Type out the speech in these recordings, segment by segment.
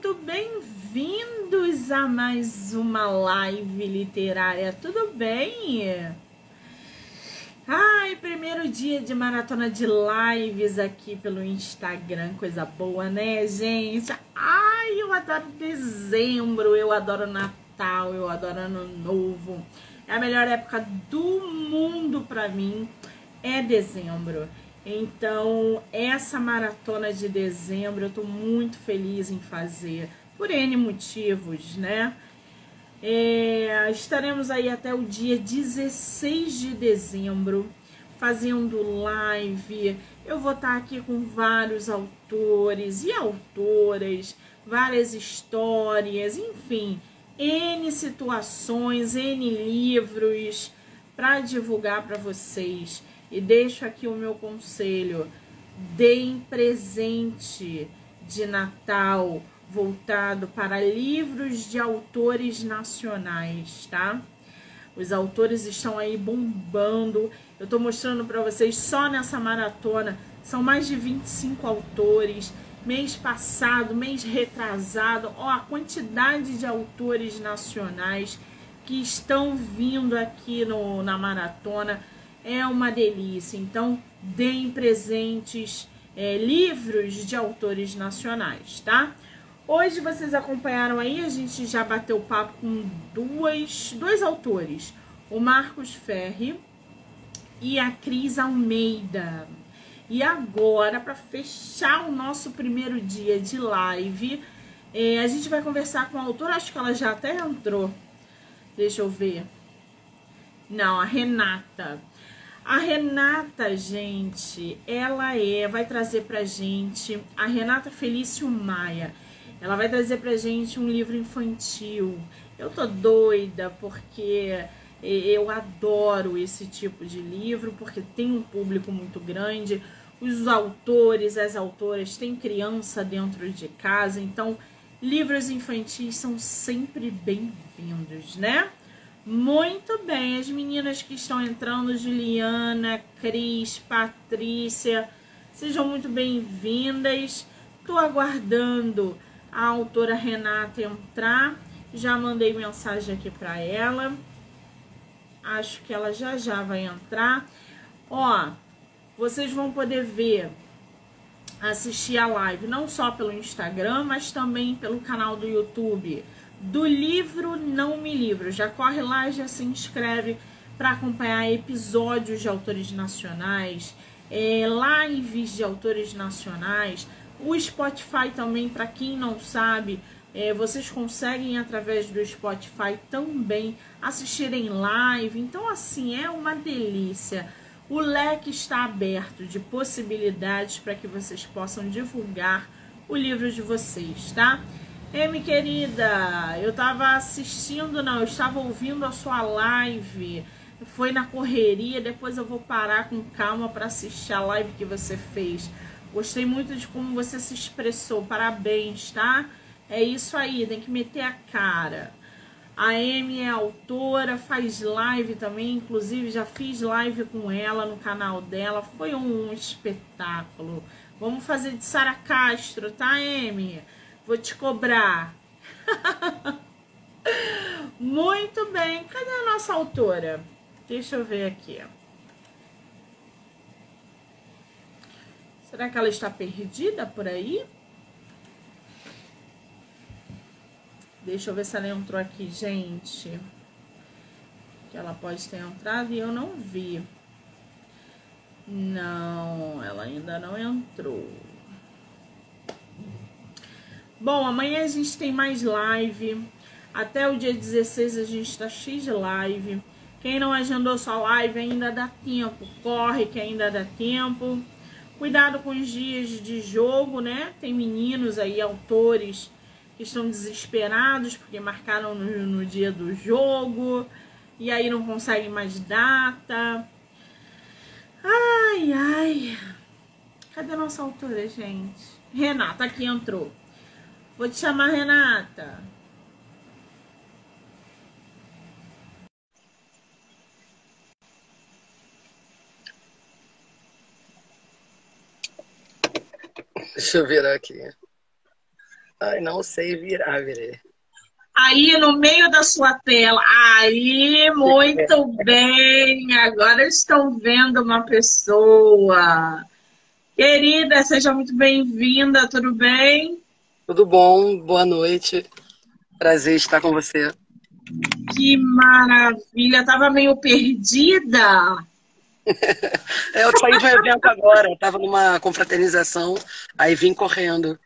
muito bem-vindos a mais uma live literária. Tudo bem? Ai, primeiro dia de maratona de lives aqui pelo Instagram, coisa boa, né, gente? Ai, eu adoro dezembro, eu adoro Natal, eu adoro Ano Novo. É a melhor época do mundo para mim, é dezembro. Então, essa maratona de dezembro eu tô muito feliz em fazer, por N motivos, né? É, estaremos aí até o dia 16 de dezembro fazendo live. Eu vou estar aqui com vários autores e autoras, várias histórias, enfim, N situações, N livros para divulgar para vocês. E deixo aqui o meu conselho: deem presente de Natal voltado para livros de autores nacionais, tá? Os autores estão aí bombando. Eu tô mostrando para vocês só nessa maratona, são mais de 25 autores. Mês passado, mês retrasado, ó, a quantidade de autores nacionais que estão vindo aqui no, na maratona é uma delícia. Então, deem presentes, é, livros de autores nacionais, tá? Hoje vocês acompanharam aí, a gente já bateu papo com duas, dois autores, o Marcos Ferri e a Cris Almeida. E agora, para fechar o nosso primeiro dia de live, é, a gente vai conversar com a autora, acho que ela já até entrou. Deixa eu ver. Não, a Renata. A Renata, gente, ela é, vai trazer pra gente a Renata Felício Maia. Ela vai trazer pra gente um livro infantil. Eu tô doida porque eu adoro esse tipo de livro, porque tem um público muito grande. Os autores, as autoras têm criança dentro de casa, então livros infantis são sempre bem-vindos, né? Muito bem, as meninas que estão entrando, Juliana, Cris, Patrícia, sejam muito bem-vindas. Estou aguardando a autora Renata entrar. Já mandei mensagem aqui para ela. Acho que ela já já vai entrar. Ó, vocês vão poder ver, assistir a live não só pelo Instagram, mas também pelo canal do YouTube do livro Não Me Livro. Já corre lá, já se inscreve para acompanhar episódios de autores nacionais, é, lives de autores nacionais. O Spotify também, para quem não sabe, é, vocês conseguem através do Spotify também assistirem live. Então, assim, é uma delícia. O leque está aberto de possibilidades para que vocês possam divulgar o livro de vocês, tá? Minha querida, eu tava assistindo, não, eu estava ouvindo a sua live. Foi na correria, depois eu vou parar com calma para assistir a live que você fez. Gostei muito de como você se expressou. Parabéns, tá? É isso aí, tem que meter a cara. A Amy é autora, faz live também, inclusive já fiz live com ela no canal dela. Foi um espetáculo. Vamos fazer de Sara Castro, tá, Amy? Vou te cobrar. Muito bem. Cadê a nossa autora? Deixa eu ver aqui. Será que ela está perdida por aí? Deixa eu ver se ela entrou aqui, gente. Que ela pode ter entrado e eu não vi. Não, ela ainda não entrou. Bom, amanhã a gente tem mais live. Até o dia 16 a gente tá cheio de live. Quem não agendou sua live ainda dá tempo. Corre que ainda dá tempo. Cuidado com os dias de jogo, né? Tem meninos aí, autores, que estão desesperados porque marcaram no, no dia do jogo e aí não conseguem mais data. Ai, ai. Cadê nossa autora, gente? Renata aqui entrou. Vou te chamar Renata. Deixa eu virar aqui. Ai, não sei virar, virei. Aí no meio da sua tela. Aí, muito bem. Agora estão vendo uma pessoa. Querida, seja muito bem-vinda, tudo bem? Tudo bom, boa noite. Prazer estar com você. Que maravilha, tava meio perdida. eu saí de um evento agora, tava numa confraternização, aí vim correndo.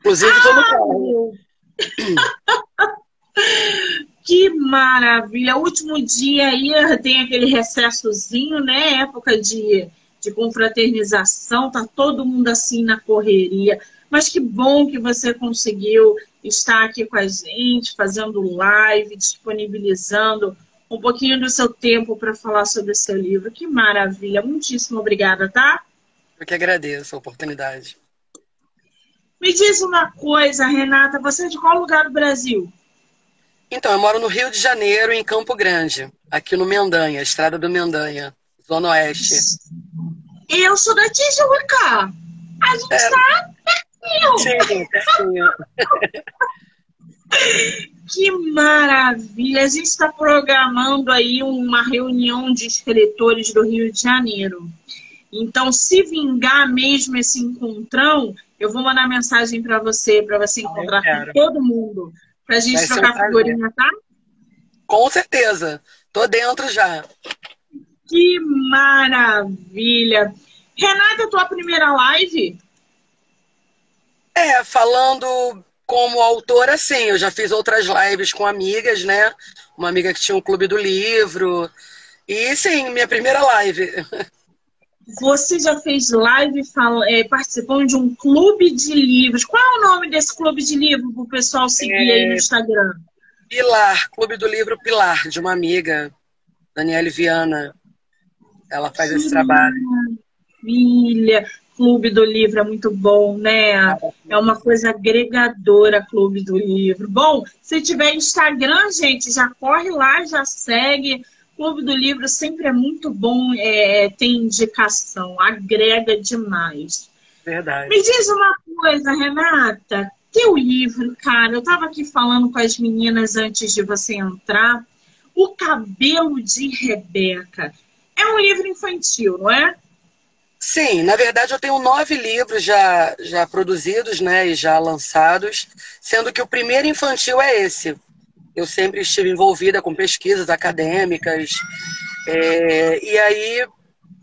Inclusive, tô no carro. Que maravilha! Último dia aí tem aquele recessozinho, né? Época de, de confraternização, tá todo mundo assim na correria. Mas que bom que você conseguiu estar aqui com a gente, fazendo live, disponibilizando um pouquinho do seu tempo para falar sobre o seu livro. Que maravilha! Muitíssimo obrigada, tá? Eu que agradeço a oportunidade. Me diz uma coisa, Renata, você é de qual lugar do Brasil? Então, eu moro no Rio de Janeiro, em Campo Grande, aqui no Mendanha, Estrada do Mendanha, Zona Oeste. Eu sou da Tijuca. A gente está é... pertinho. Sim, pertinho. que maravilha! A gente está programando aí uma reunião de escritores do Rio de Janeiro. Então, se vingar mesmo esse encontrão, eu vou mandar mensagem para você, para você encontrar com todo mundo. Pra gente Vai trocar figurinha, tá? Com certeza. Tô dentro já. Que maravilha. Renata, tua primeira live? É, falando como autora, sim. Eu já fiz outras lives com amigas, né? Uma amiga que tinha um clube do livro. E sim, minha primeira live. Você já fez live é, participando de um clube de livros. Qual é o nome desse clube de livro para o pessoal seguir é... aí no é, Instagram? Pilar, Clube do Livro Pilar, de uma amiga, Daniele Viana. Ela faz que esse trabalho. Maravilha! Clube do Livro é muito bom, né? É uma coisa agregadora, Clube do Livro. Bom, se tiver Instagram, gente, já corre lá, já segue Clube do Livro sempre é muito bom, é, tem indicação, agrega demais. Verdade. Me diz uma coisa, Renata. Teu livro, cara, eu estava aqui falando com as meninas antes de você entrar. O Cabelo de Rebeca. É um livro infantil, não é? Sim, na verdade eu tenho nove livros já, já produzidos né, e já lançados, sendo que o primeiro infantil é esse, eu sempre estive envolvida com pesquisas acadêmicas. É, e aí,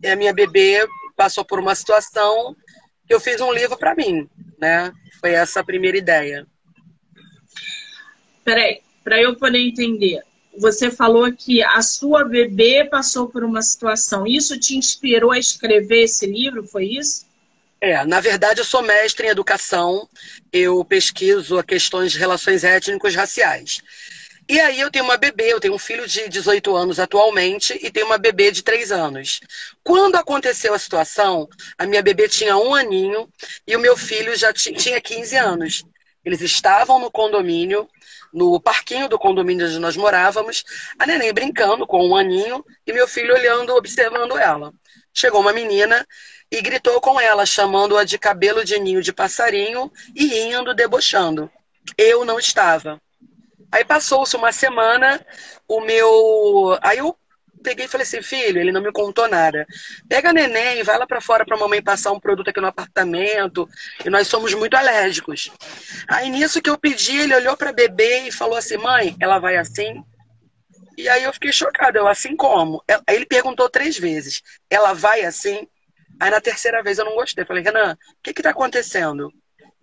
a minha bebê passou por uma situação que eu fiz um livro para mim, né? Foi essa a primeira ideia. Peraí, para eu poder entender, você falou que a sua bebê passou por uma situação. Isso te inspirou a escrever esse livro, foi isso? É, na verdade eu sou mestre em educação, eu pesquiso questões de relações étnicos raciais. E aí eu tenho uma bebê, eu tenho um filho de 18 anos atualmente e tenho uma bebê de 3 anos. Quando aconteceu a situação, a minha bebê tinha um aninho e o meu filho já tinha 15 anos. Eles estavam no condomínio, no parquinho do condomínio onde nós morávamos, a neném brincando com um aninho e meu filho olhando, observando ela. Chegou uma menina e gritou com ela, chamando-a de cabelo de ninho de passarinho e rindo, debochando. Eu não estava. Aí passou-se uma semana, o meu. Aí peguei e falei assim, filho, ele não me contou nada. Pega neném, vai lá para fora para mamãe passar um produto aqui no apartamento, e nós somos muito alérgicos. Aí nisso que eu pedi, ele olhou para bebê e falou assim, mãe, ela vai assim? E aí eu fiquei chocada, eu assim como? Aí ele perguntou três vezes, ela vai assim? Aí na terceira vez eu não gostei, falei, Renan, o que que tá acontecendo?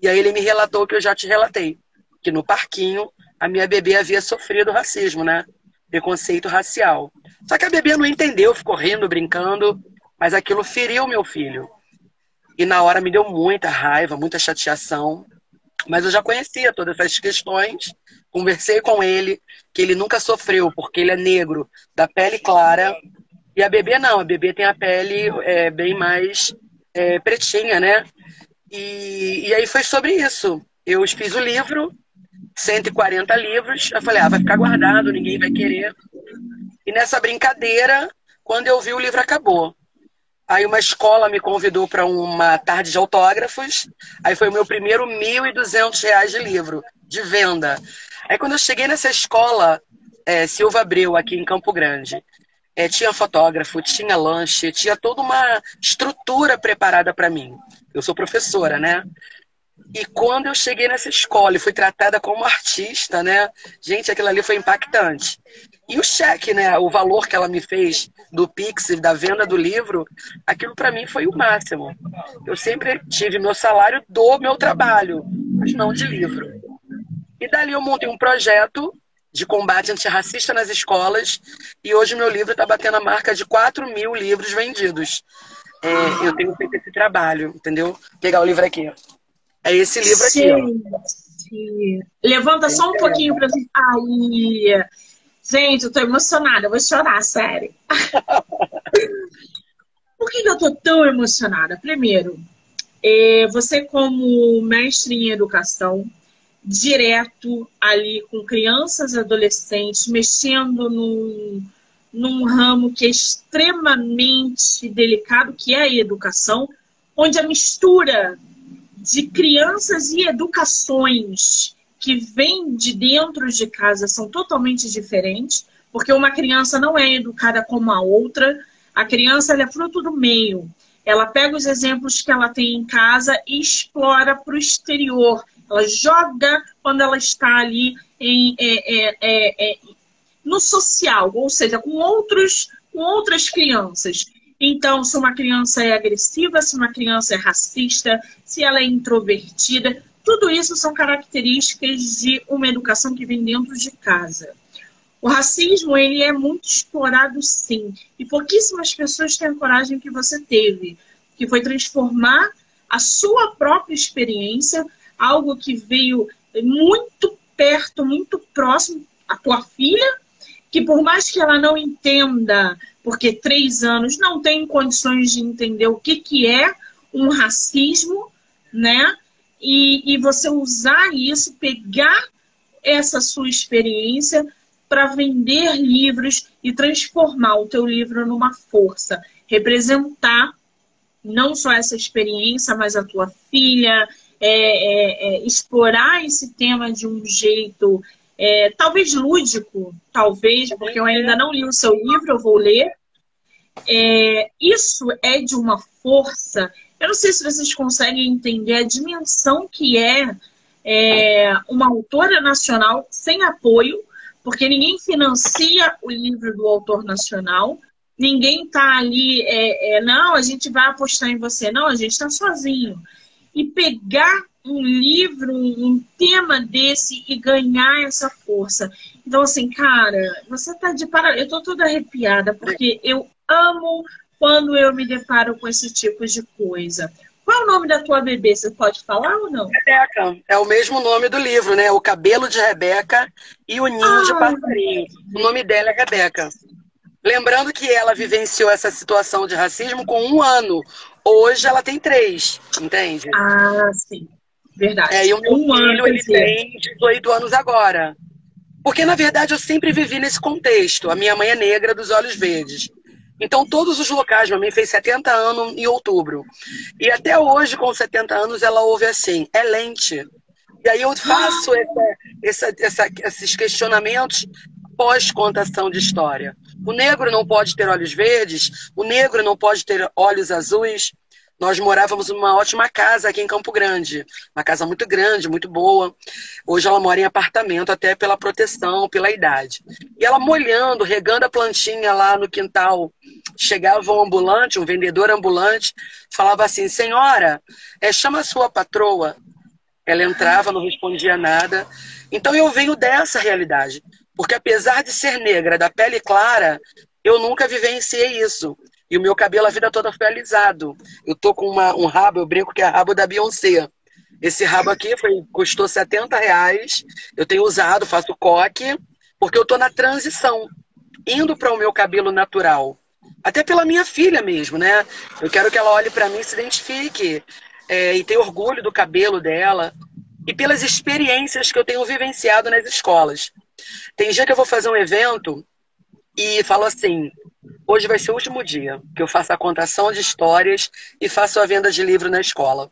E aí ele me relatou o que eu já te relatei, que no parquinho a minha bebê havia sofrido racismo, né? Preconceito racial. Só que a bebê não entendeu, ficou rindo, brincando, mas aquilo feriu meu filho. E na hora me deu muita raiva, muita chateação. Mas eu já conhecia todas essas questões, conversei com ele, que ele nunca sofreu, porque ele é negro, da pele clara. E a bebê não, a bebê tem a pele é, bem mais é, pretinha, né? E, e aí foi sobre isso. Eu fiz o livro, 140 livros. Eu falei, ah, vai ficar guardado, ninguém vai querer. E nessa brincadeira, quando eu vi, o livro acabou. Aí uma escola me convidou para uma tarde de autógrafos. Aí foi o meu primeiro R$ 1.200 de livro, de venda. Aí quando eu cheguei nessa escola, é, Silva Abreu, aqui em Campo Grande, é, tinha fotógrafo, tinha lanche, tinha toda uma estrutura preparada para mim. Eu sou professora, né? E quando eu cheguei nessa escola e fui tratada como artista, né? Gente, aquilo ali foi impactante. E o cheque, né? O valor que ela me fez do Pix, da venda do livro, aquilo para mim foi o máximo. Eu sempre tive meu salário do meu trabalho, mas não de livro. E dali eu montei um projeto de combate antirracista nas escolas e hoje meu livro está batendo a marca de 4 mil livros vendidos. É, eu tenho feito esse trabalho, entendeu? Vou pegar o livro aqui. É esse livro aqui. Levanta só um pouquinho para gente. Aí. Gente, eu tô emocionada, eu vou chorar, sério. Por que eu tô tão emocionada? Primeiro, é, você como mestre em educação, direto ali com crianças e adolescentes, mexendo num, num ramo que é extremamente delicado, que é a educação, onde a mistura de crianças e educações que vêm de dentro de casa são totalmente diferentes, porque uma criança não é educada como a outra, a criança é fruto do meio. Ela pega os exemplos que ela tem em casa e explora para o exterior. Ela joga quando ela está ali em, é, é, é, é, no social, ou seja, com, outros, com outras crianças. Então, se uma criança é agressiva, se uma criança é racista, se ela é introvertida, tudo isso são características de uma educação que vem dentro de casa. O racismo, ele é muito explorado, sim. E pouquíssimas pessoas têm a coragem que você teve, que foi transformar a sua própria experiência, algo que veio muito perto, muito próximo, a tua filha, que por mais que ela não entenda porque três anos não tem condições de entender o que, que é um racismo, né? E, e você usar isso, pegar essa sua experiência para vender livros e transformar o teu livro numa força, representar não só essa experiência, mas a tua filha, é, é, é, explorar esse tema de um jeito é, talvez lúdico, talvez, porque eu ainda não li o seu livro, eu vou ler. É, isso é de uma força. Eu não sei se vocês conseguem entender a dimensão que é, é uma autora nacional sem apoio, porque ninguém financia o livro do autor nacional, ninguém está ali, é, é, não, a gente vai apostar em você, não, a gente está sozinho. E pegar um livro, um tema desse e ganhar essa força. Então, assim, cara, você tá de para. Eu tô toda arrepiada, porque eu amo quando eu me deparo com esse tipo de coisa. Qual é o nome da tua bebê? Você pode falar ou não? Rebeca. É o mesmo nome do livro, né? O cabelo de Rebeca e o ninho ah. de passarinho. O nome dela é Rebeca. Lembrando que ela vivenciou essa situação de racismo com um ano. Hoje ela tem três, entende? Ah, sim. Verdade. É, e o meu um filho, ele tem 18 anos agora. Porque, na verdade, eu sempre vivi nesse contexto. A minha mãe é negra, dos olhos verdes. Então, todos os locais, minha mãe fez 70 anos em outubro. E até hoje, com 70 anos, ela ouve assim, é lente. E aí eu faço essa, essa, essa, esses questionamentos pós-contação de história. O negro não pode ter olhos verdes, o negro não pode ter olhos azuis, nós morávamos numa ótima casa aqui em Campo Grande. Uma casa muito grande, muito boa. Hoje ela mora em apartamento, até pela proteção, pela idade. E ela molhando, regando a plantinha lá no quintal. Chegava um ambulante, um vendedor ambulante, falava assim: Senhora, é, chama a sua patroa. Ela entrava, não respondia nada. Então eu venho dessa realidade. Porque apesar de ser negra, da pele clara, eu nunca vivenciei isso. E o meu cabelo a vida toda foi alisado. Eu tô com uma, um rabo, eu brinco que é rabo da Beyoncé. Esse rabo aqui foi, custou 70 reais. Eu tenho usado, faço coque, porque eu tô na transição, indo para o meu cabelo natural. Até pela minha filha mesmo, né? Eu quero que ela olhe para mim e se identifique. É, e tenha orgulho do cabelo dela. E pelas experiências que eu tenho vivenciado nas escolas. Tem dia que eu vou fazer um evento e falou assim: hoje vai ser o último dia que eu faço a contação de histórias e faço a venda de livro na escola.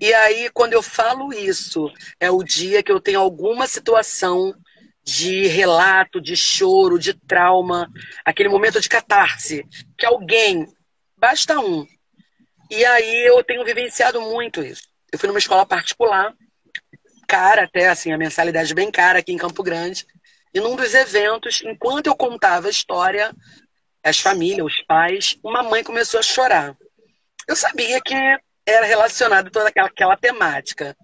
E aí, quando eu falo isso, é o dia que eu tenho alguma situação de relato, de choro, de trauma, aquele momento de catarse, que alguém, basta um. E aí eu tenho vivenciado muito isso. Eu fui numa escola particular, cara até, assim, a mensalidade bem cara aqui em Campo Grande. E num dos eventos, enquanto eu contava a história, as famílias, os pais, uma mãe começou a chorar. Eu sabia que era relacionado toda aquela, aquela temática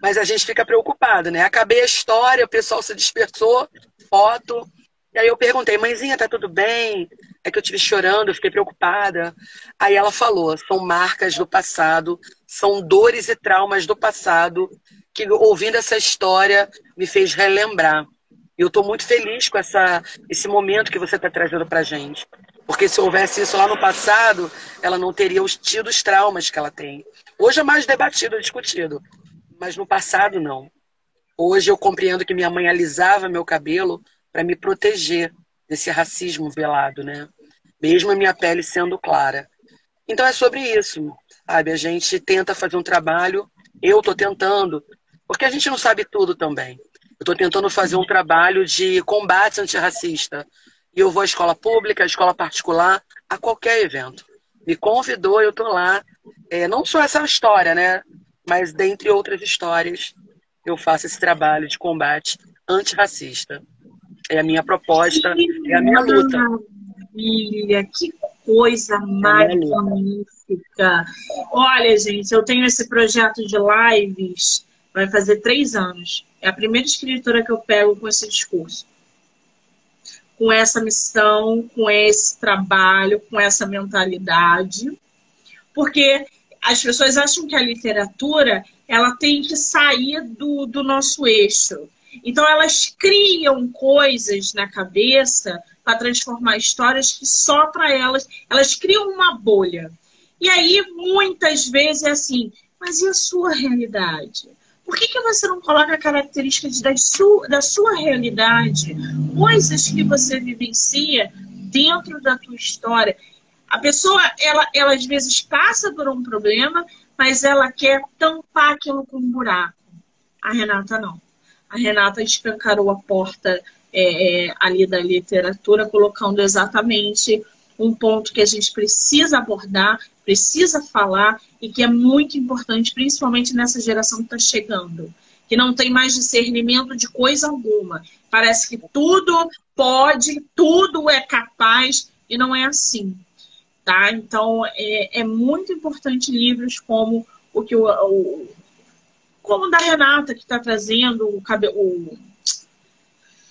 mas a gente fica preocupado, né? Acabei a história, o pessoal se dispersou, foto. E aí eu perguntei, mãezinha, tá tudo bem? É que eu tive chorando, fiquei preocupada. Aí ela falou, são marcas do passado, são dores e traumas do passado que ouvindo essa história me fez relembrar. E eu estou muito feliz com essa, esse momento que você está trazendo para gente. Porque se houvesse isso lá no passado, ela não teria os tido os traumas que ela tem. Hoje é mais debatido, discutido mas no passado não. Hoje eu compreendo que minha mãe alisava meu cabelo para me proteger desse racismo velado, né? Mesmo a minha pele sendo clara. Então é sobre isso, sabe? A gente tenta fazer um trabalho, eu estou tentando, porque a gente não sabe tudo também. Eu estou tentando fazer um trabalho de combate antirracista. E eu vou à escola pública, à escola particular, a qualquer evento. Me convidou, eu estou lá. É, não só essa história, né? mas dentre outras histórias, eu faço esse trabalho de combate antirracista. É a minha proposta, é a minha luta. Maravilha, que coisa é magnífica. Olha, gente, eu tenho esse projeto de lives, vai fazer três anos. É a primeira escritora que eu pego com esse discurso. Com essa missão, com esse trabalho, com essa mentalidade. Porque as pessoas acham que a literatura ela tem que sair do, do nosso eixo. Então elas criam coisas na cabeça para transformar histórias que só para elas, elas criam uma bolha. E aí muitas vezes é assim, mas e a sua realidade? Por que, que você não coloca características da sua, da sua realidade? Coisas que você vivencia dentro da tua história. A pessoa, ela, ela às vezes passa por um problema, mas ela quer tampar aquilo com um buraco. A Renata não. A Renata escancarou a porta é, é, ali da literatura, colocando exatamente um ponto que a gente precisa abordar, precisa falar e que é muito importante, principalmente nessa geração que está chegando, que não tem mais discernimento de coisa alguma. Parece que tudo pode, tudo é capaz e não é assim tá? Então é, é muito importante livros como o que o, o como o da Renata que está trazendo o cabelo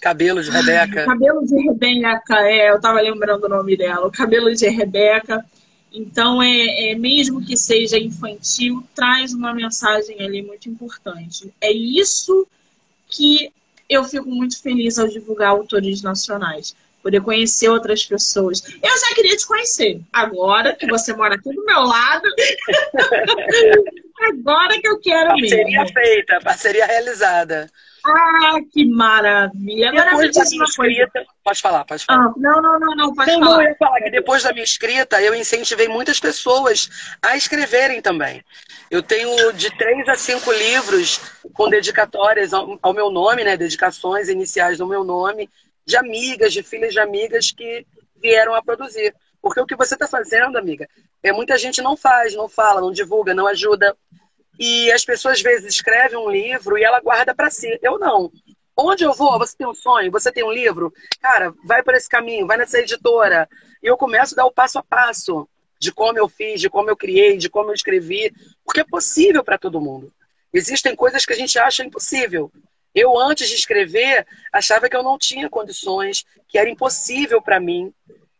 Cabelo de Rebeca. cabelo de Rebeca, é, eu estava lembrando o nome dela, o cabelo de Rebeca. Então, é, é, mesmo que seja infantil, traz uma mensagem ali muito importante. É isso que eu fico muito feliz ao divulgar autores nacionais poder conhecer outras pessoas. Eu já queria te conhecer. Agora que você mora aqui do meu lado, agora que eu quero parceria mesmo. feita, parceria realizada. Ah, que maravilha. Depois da minha escrita, pode falar, pode falar. Ah, não, não, não, não, pode não, falar. Não, eu ia falar que depois da minha escrita, eu incentivei muitas pessoas a escreverem também. Eu tenho de três a cinco livros com dedicatórias ao, ao meu nome, né? Dedicações iniciais do meu nome de amigas, de filhas de amigas que vieram a produzir. Porque o que você está fazendo, amiga, é muita gente não faz, não fala, não divulga, não ajuda. E as pessoas às vezes escrevem um livro e ela guarda para si. Eu não. Onde eu vou? Você tem um sonho? Você tem um livro? Cara, vai por esse caminho, vai nessa editora. E eu começo a dar o passo a passo de como eu fiz, de como eu criei, de como eu escrevi, porque é possível para todo mundo. Existem coisas que a gente acha impossível. Eu, antes de escrever, achava que eu não tinha condições, que era impossível para mim.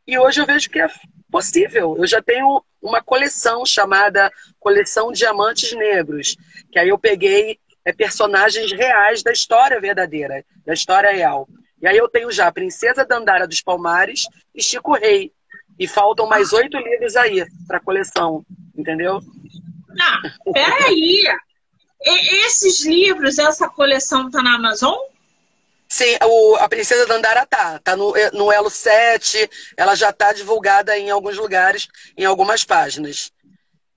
E hoje eu vejo que é possível. Eu já tenho uma coleção chamada Coleção Diamantes Negros, que aí eu peguei é, personagens reais da história verdadeira, da história real. E aí eu tenho já Princesa Dandara dos Palmares e Chico Rei. E faltam mais oito livros aí para coleção, entendeu? Não, peraí! esses livros, essa coleção está na Amazon? Sim, o, a Princesa Dandara tá. Tá no, no Elo 7, ela já tá divulgada em alguns lugares, em algumas páginas.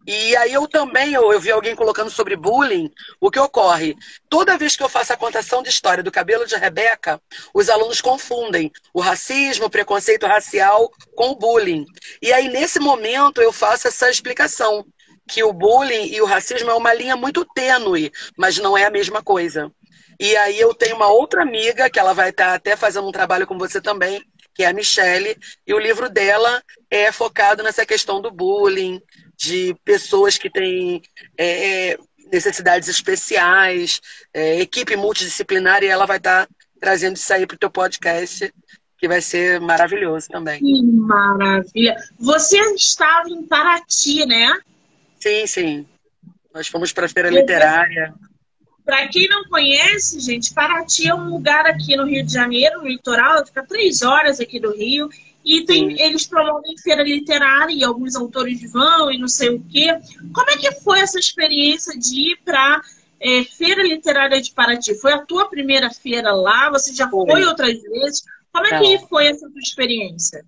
E aí eu também, eu, eu vi alguém colocando sobre bullying, o que ocorre? Toda vez que eu faço a contação de história do cabelo de Rebeca, os alunos confundem o racismo, o preconceito racial com o bullying. E aí, nesse momento, eu faço essa explicação, que o bullying e o racismo é uma linha muito tênue, mas não é a mesma coisa. E aí eu tenho uma outra amiga, que ela vai estar até fazendo um trabalho com você também, que é a Michelle, e o livro dela é focado nessa questão do bullying, de pessoas que têm é, é, necessidades especiais, é, equipe multidisciplinar, e ela vai estar tá trazendo isso aí para o teu podcast, que vai ser maravilhoso também. Que maravilha! Você estava em Paraty, né? Sim, sim. Nós fomos para a feira literária. Para quem não conhece, gente, Paraty é um lugar aqui no Rio de Janeiro, no litoral, fica três horas aqui do Rio, e tem, eles promovem feira literária e alguns autores vão e não sei o quê. Como é que foi essa experiência de ir para é, Feira Literária de Paraty? Foi a tua primeira feira lá? Você já foi, foi outras vezes? Como é que foi essa tua experiência?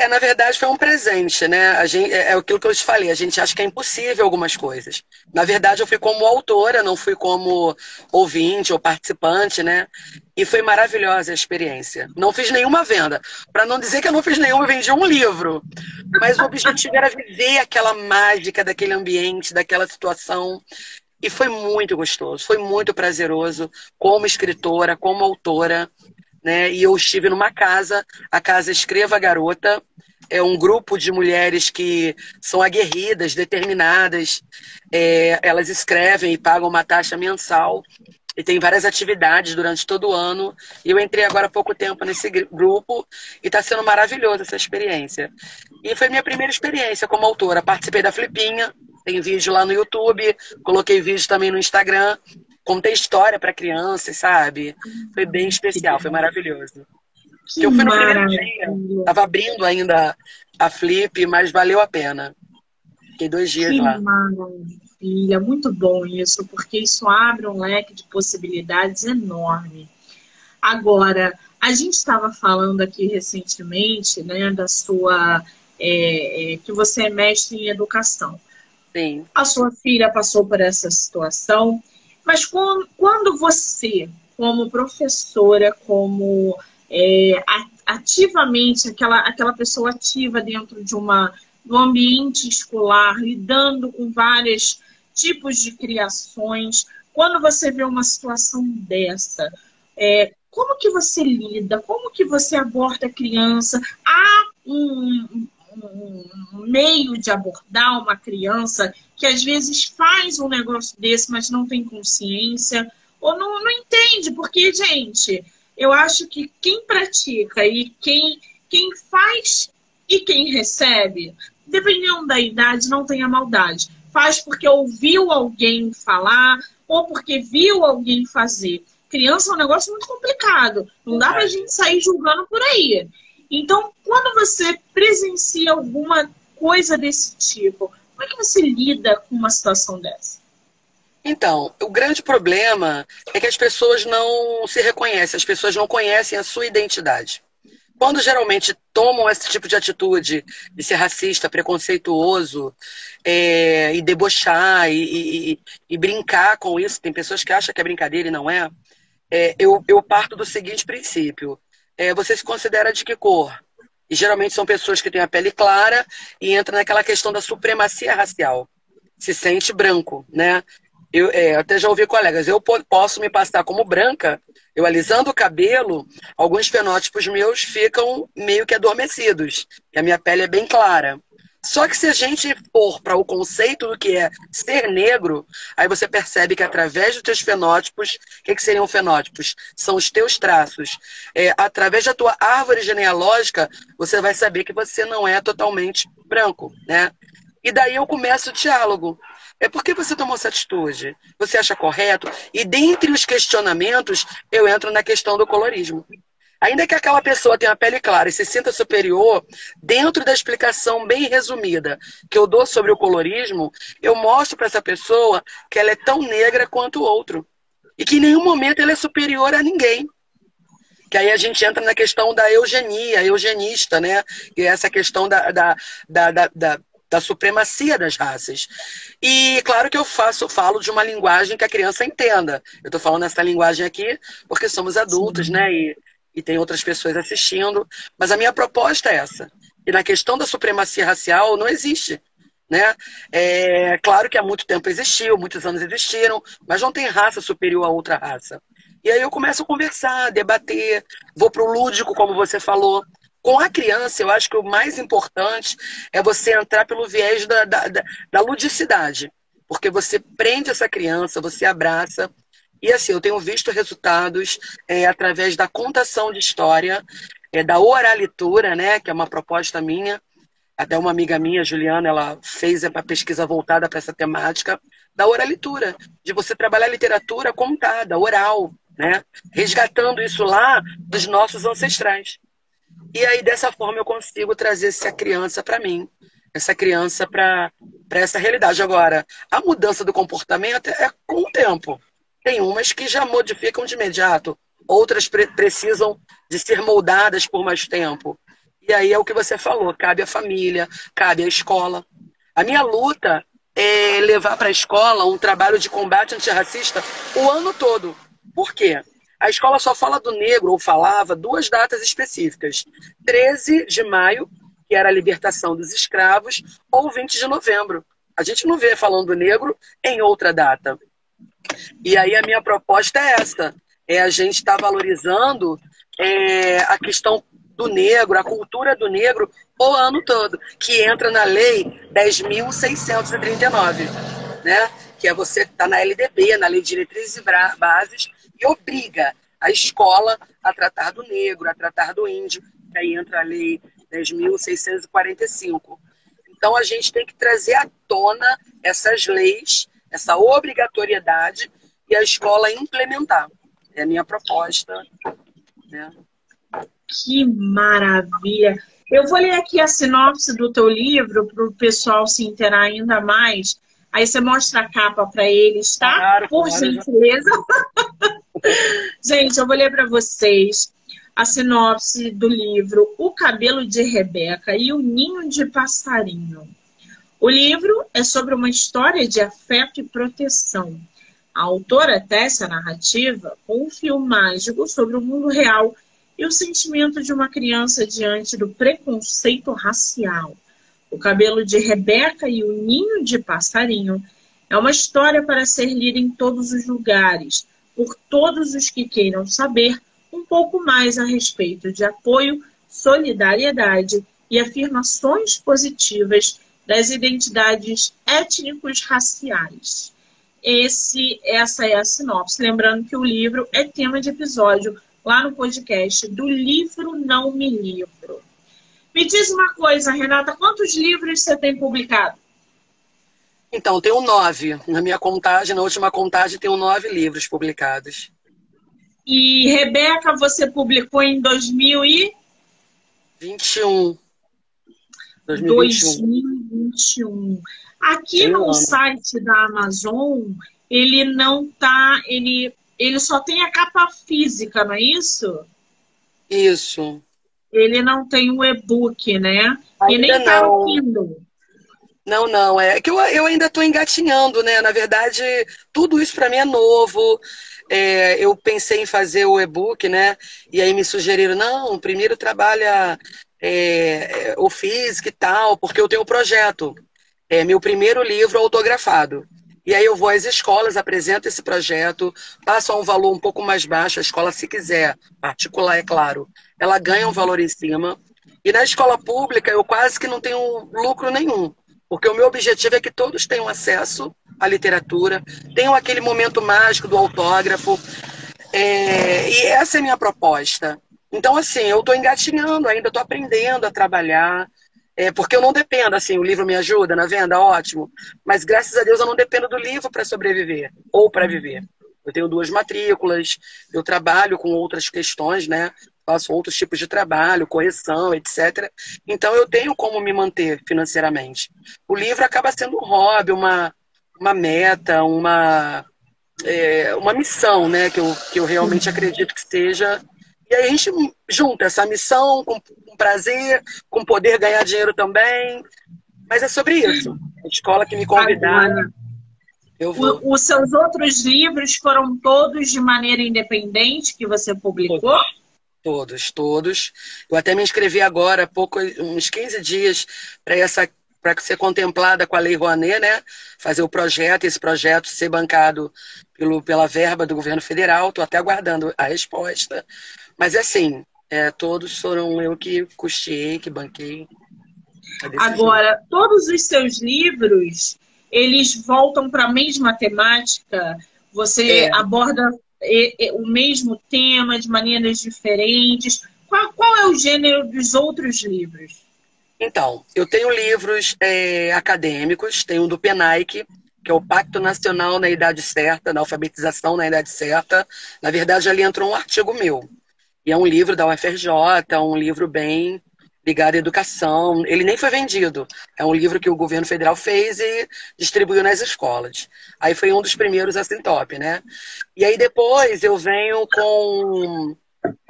É, na verdade, foi um presente, né? A gente, é, é aquilo que eu te falei, a gente acha que é impossível algumas coisas. Na verdade, eu fui como autora, não fui como ouvinte ou participante, né? E foi maravilhosa a experiência. Não fiz nenhuma venda. Para não dizer que eu não fiz nenhuma, eu vendi um livro. Mas o objetivo era viver aquela mágica daquele ambiente, daquela situação. E foi muito gostoso, foi muito prazeroso, como escritora, como autora né? E eu estive numa casa, a casa Escreva Garota, é um grupo de mulheres que são aguerridas, determinadas. É, elas escrevem e pagam uma taxa mensal e tem várias atividades durante todo o ano. E eu entrei agora há pouco tempo nesse grupo e está sendo maravilhosa essa experiência. E foi minha primeira experiência como autora. Participei da Flipinha, tem vídeo lá no YouTube, coloquei vídeo também no Instagram contei história para crianças, sabe? Foi bem especial, foi maravilhoso. Que eu fui no primeiro dia, tava abrindo ainda a Flip, mas valeu a pena. Fiquei dois dias que lá. Maravilha, muito bom isso, porque isso abre um leque de possibilidades enorme. Agora, a gente estava falando aqui recentemente, né, da sua é, é, que você é mestre em educação. Sim. A sua filha passou por essa situação mas quando você, como professora, como é, ativamente, aquela, aquela pessoa ativa dentro de uma, do ambiente escolar, lidando com vários tipos de criações, quando você vê uma situação dessa, é, como que você lida? Como que você aborda a criança? Há um, um meio de abordar uma criança que às vezes faz um negócio desse, mas não tem consciência, ou não, não entende, porque, gente, eu acho que quem pratica e quem, quem faz e quem recebe, dependendo da idade, não tem a maldade. Faz porque ouviu alguém falar ou porque viu alguém fazer. Criança é um negócio muito complicado. Não dá pra gente sair julgando por aí. Então, quando você presencia alguma coisa desse tipo, como é que você lida com uma situação dessa? Então, o grande problema é que as pessoas não se reconhecem, as pessoas não conhecem a sua identidade. Quando geralmente tomam esse tipo de atitude de ser racista, preconceituoso, é, e debochar e, e, e, brincar com isso, tem pessoas que acham que é brincadeira e não é, é eu, eu parto do seguinte princípio: é, você se considera de que cor? E geralmente são pessoas que têm a pele clara e entra naquela questão da supremacia racial. Se sente branco, né? Eu é, até já ouvi colegas, eu posso me passar como branca, eu alisando o cabelo, alguns fenótipos meus ficam meio que adormecidos, que a minha pele é bem clara. Só que se a gente for para o conceito do que é ser negro, aí você percebe que através dos teus fenótipos, o que, que seriam fenótipos? São os teus traços. É, através da tua árvore genealógica, você vai saber que você não é totalmente branco, né? E daí eu começo o diálogo. É por que você tomou essa atitude? Você acha correto? E dentre os questionamentos, eu entro na questão do colorismo. Ainda que aquela pessoa tenha a pele clara e se sinta superior, dentro da explicação bem resumida que eu dou sobre o colorismo, eu mostro para essa pessoa que ela é tão negra quanto o outro. E que em nenhum momento ela é superior a ninguém. que aí a gente entra na questão da eugenia, eugenista, né? E essa questão da, da, da, da da supremacia das raças. E claro que eu faço, falo de uma linguagem que a criança entenda. Eu estou falando essa linguagem aqui porque somos adultos, Sim. né? E, e tem outras pessoas assistindo. Mas a minha proposta é essa. E na questão da supremacia racial não existe. Né? É claro que há muito tempo existiu, muitos anos existiram, mas não tem raça superior a outra raça. E aí eu começo a conversar, debater, vou para o lúdico, como você falou. Com a criança, eu acho que o mais importante é você entrar pelo viés da, da, da, da ludicidade. Porque você prende essa criança, você abraça. E assim, eu tenho visto resultados é, através da contação de história, é, da oralitura, né, que é uma proposta minha. Até uma amiga minha, Juliana, ela fez uma pesquisa voltada para essa temática da oralitura, de você trabalhar literatura contada, oral, né? Resgatando isso lá dos nossos ancestrais. E aí, dessa forma, eu consigo trazer essa criança para mim, essa criança para essa realidade. Agora, a mudança do comportamento é com o tempo. Tem umas que já modificam de imediato, outras pre precisam de ser moldadas por mais tempo. E aí é o que você falou: cabe à família, cabe à escola. A minha luta é levar para a escola um trabalho de combate antirracista o ano todo. Por quê? A escola só fala do negro, ou falava, duas datas específicas. 13 de maio, que era a libertação dos escravos, ou 20 de novembro. A gente não vê falando do negro em outra data. E aí a minha proposta é essa: é a gente estar tá valorizando é, a questão do negro, a cultura do negro, o ano todo, que entra na lei 10.639, né? Que é você que está na LDB, na Lei de Diretrizes e Bases, e obriga a escola a tratar do negro, a tratar do índio, que aí entra a lei 10.645. Então a gente tem que trazer à tona essas leis, essa obrigatoriedade e a escola implementar. É a minha proposta. Né? Que maravilha! Eu vou ler aqui a sinopse do teu livro para o pessoal se interar ainda mais. Aí você mostra a capa para eles, tá? Claro, Por claro, gentileza. Gente, eu vou ler para vocês a sinopse do livro O Cabelo de Rebeca e o Ninho de Passarinho. O livro é sobre uma história de afeto e proteção. A autora tece a narrativa com um fio mágico sobre o mundo real e o sentimento de uma criança diante do preconceito racial. O cabelo de Rebeca e o ninho de passarinho é uma história para ser lida em todos os lugares, por todos os que queiram saber um pouco mais a respeito de apoio, solidariedade e afirmações positivas das identidades étnicos raciais. Esse, essa é a sinopse. Lembrando que o livro é tema de episódio lá no podcast do Livro Não Me Livro. Me diz uma coisa, Renata, quantos livros você tem publicado? Então, tenho nove. Na minha contagem, na última contagem, tenho nove livros publicados. E Rebeca, você publicou em 2021. 2021. Aqui no site da Amazon, ele não tá, ele, ele só tem a capa física, não é isso? Isso. Ele não tem o e-book, né? Ainda e nem tá no Kindle. Não, não, é que eu, eu ainda estou engatinhando, né? Na verdade, tudo isso para mim é novo. É, eu pensei em fazer o e-book, né? E aí me sugeriram, não, primeiro trabalha é, o físico e tal, porque eu tenho um projeto. É meu primeiro livro autografado. E aí eu vou às escolas, apresento esse projeto, passo a um valor um pouco mais baixo, a escola, se quiser, particular, é claro, ela ganha um valor em cima. E na escola pública eu quase que não tenho lucro nenhum. Porque o meu objetivo é que todos tenham acesso à literatura, tenham aquele momento mágico do autógrafo. É, e essa é a minha proposta. Então, assim, eu estou engatinhando ainda, estou aprendendo a trabalhar. É, porque eu não dependo, assim, o livro me ajuda na venda, ótimo. Mas graças a Deus eu não dependo do livro para sobreviver ou para viver. Eu tenho duas matrículas, eu trabalho com outras questões, né? Faço outros tipos de trabalho, correção, etc. Então eu tenho como me manter financeiramente. O livro acaba sendo um hobby, uma, uma meta, uma, é, uma missão, né? Que eu, que eu realmente acredito que seja. E aí a gente junta essa missão com, com prazer, com poder ganhar dinheiro também. Mas é sobre isso. A escola que me convidaram. O, os seus outros livros foram todos de maneira independente que você publicou? Todos. Todos, todos. Eu até me inscrevi agora, pouco, uns 15 dias, para essa para ser contemplada com a Lei Rouanet, né? Fazer o projeto, esse projeto ser bancado pelo, pela verba do governo federal. Estou até aguardando a resposta. Mas é assim, é, todos foram eu que custeei, que banquei. Agora, todos os seus livros, eles voltam para a mesma temática? Você é. aborda o mesmo tema de maneiras diferentes? Qual, qual é o gênero dos outros livros? Então, eu tenho livros é, acadêmicos, tenho um do PENAIC, que é o Pacto Nacional na Idade Certa, na Alfabetização na Idade Certa. Na verdade, ali entrou um artigo meu. E é um livro da UFRJ, um livro bem ligado à educação. Ele nem foi vendido. É um livro que o governo federal fez e distribuiu nas escolas. Aí foi um dos primeiros assim top, né? E aí depois eu venho com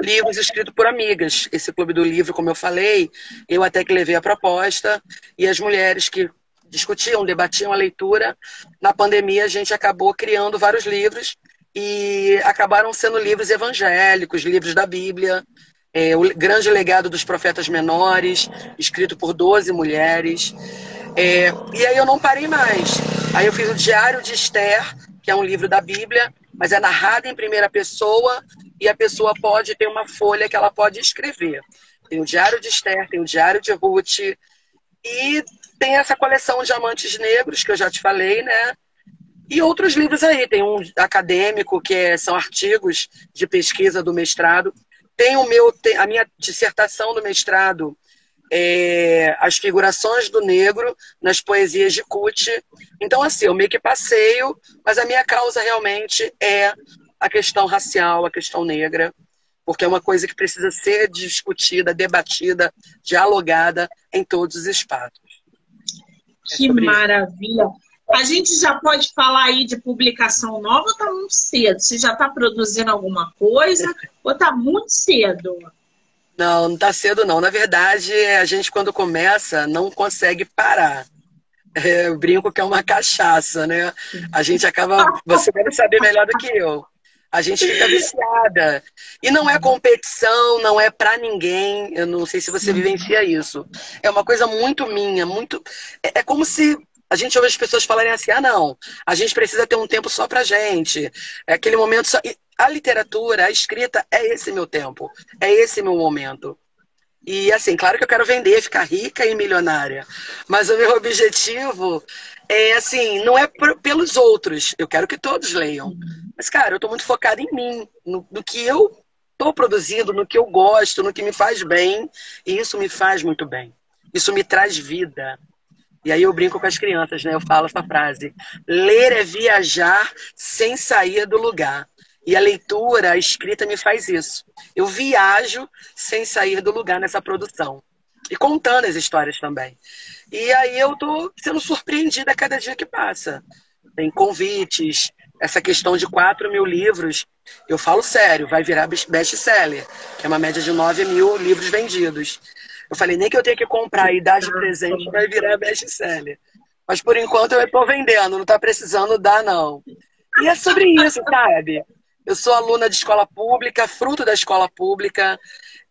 livros escritos por amigas. Esse clube do livro, como eu falei, eu até que levei a proposta e as mulheres que discutiam, debatiam a leitura, na pandemia a gente acabou criando vários livros e acabaram sendo livros evangélicos, livros da Bíblia, é, o grande legado dos profetas menores, escrito por 12 mulheres. É, e aí eu não parei mais. Aí eu fiz o Diário de Esther, que é um livro da Bíblia, mas é narrado em primeira pessoa e a pessoa pode ter uma folha que ela pode escrever. Tem o Diário de Esther, tem o Diário de Ruth e tem essa coleção Diamantes Negros que eu já te falei, né? E outros livros aí, tem um acadêmico que é, são artigos de pesquisa do mestrado. Tem o meu, a minha dissertação do mestrado, é, as figurações do negro nas poesias de Kut. Então, assim, eu meio que passeio, mas a minha causa realmente é a questão racial, a questão negra, porque é uma coisa que precisa ser discutida, debatida, dialogada em todos os espaços. É que maravilha! A gente já pode falar aí de publicação nova ou está muito cedo? Você já está produzindo alguma coisa ou está muito cedo? Não, não está cedo não. Na verdade, a gente quando começa não consegue parar. É, eu brinco que é uma cachaça, né? A gente acaba. Você deve saber melhor do que eu. A gente fica viciada. E não é competição, não é para ninguém. Eu não sei se você vivencia isso. É uma coisa muito minha, muito. É, é como se a gente ouve as pessoas falarem assim: ah, não, a gente precisa ter um tempo só pra gente. É aquele momento só. A literatura, a escrita, é esse meu tempo. É esse meu momento. E assim, claro que eu quero vender, ficar rica e milionária. Mas o meu objetivo é assim, não é pelos outros. Eu quero que todos leiam. Mas, cara, eu estou muito focada em mim, no, no que eu estou produzindo, no que eu gosto, no que me faz bem. E isso me faz muito bem. Isso me traz vida. E aí eu brinco com as crianças, né? Eu falo essa frase: ler é viajar sem sair do lugar. E a leitura, a escrita me faz isso. Eu viajo sem sair do lugar nessa produção. E contando as histórias também. E aí eu tô sendo surpreendida a cada dia que passa. Tem convites, essa questão de 4 mil livros, eu falo sério, vai virar best-seller, que é uma média de 9 mil livros vendidos. Eu falei, nem que eu tenha que comprar e dar de presente, vai virar best-seller. Mas por enquanto eu estou vendendo, não está precisando dar, não. E é sobre isso, sabe? Eu sou aluna de escola pública, fruto da escola pública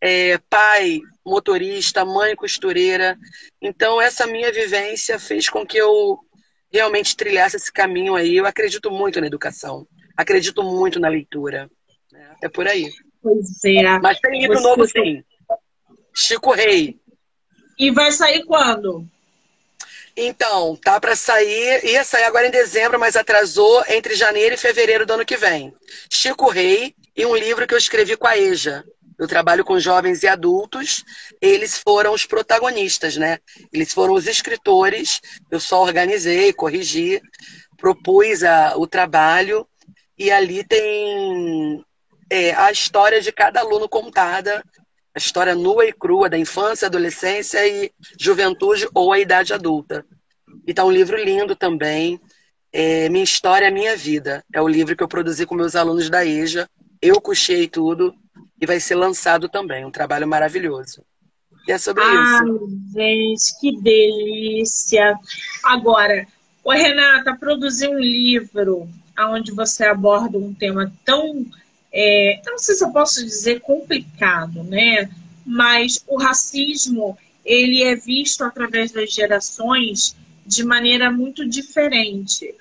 é, pai motorista, mãe costureira. Então, essa minha vivência fez com que eu realmente trilhasse esse caminho aí. Eu acredito muito na educação, acredito muito na leitura. É por aí. Pois é. Mas tem livro novo, sim. Chico Rei. E vai sair quando? Então, tá para sair, ia sair agora em dezembro, mas atrasou entre janeiro e fevereiro do ano que vem. Chico Rei e um livro que eu escrevi com a EJA, eu trabalho com jovens e adultos, eles foram os protagonistas, né? Eles foram os escritores, eu só organizei, corrigi, propus a, o trabalho, e ali tem é, a história de cada aluno contada, a história nua e crua da infância, adolescência e juventude ou a idade adulta. E tá um livro lindo também. É, minha História, Minha Vida. É o livro que eu produzi com meus alunos da EJA. Eu custeei tudo e vai ser lançado também, um trabalho maravilhoso. E é sobre Ai, isso. gente, que delícia! Agora, o Renata, produzir um livro onde você aborda um tema tão, é, eu não sei se eu posso dizer complicado, né? Mas o racismo, ele é visto através das gerações de maneira muito diferente.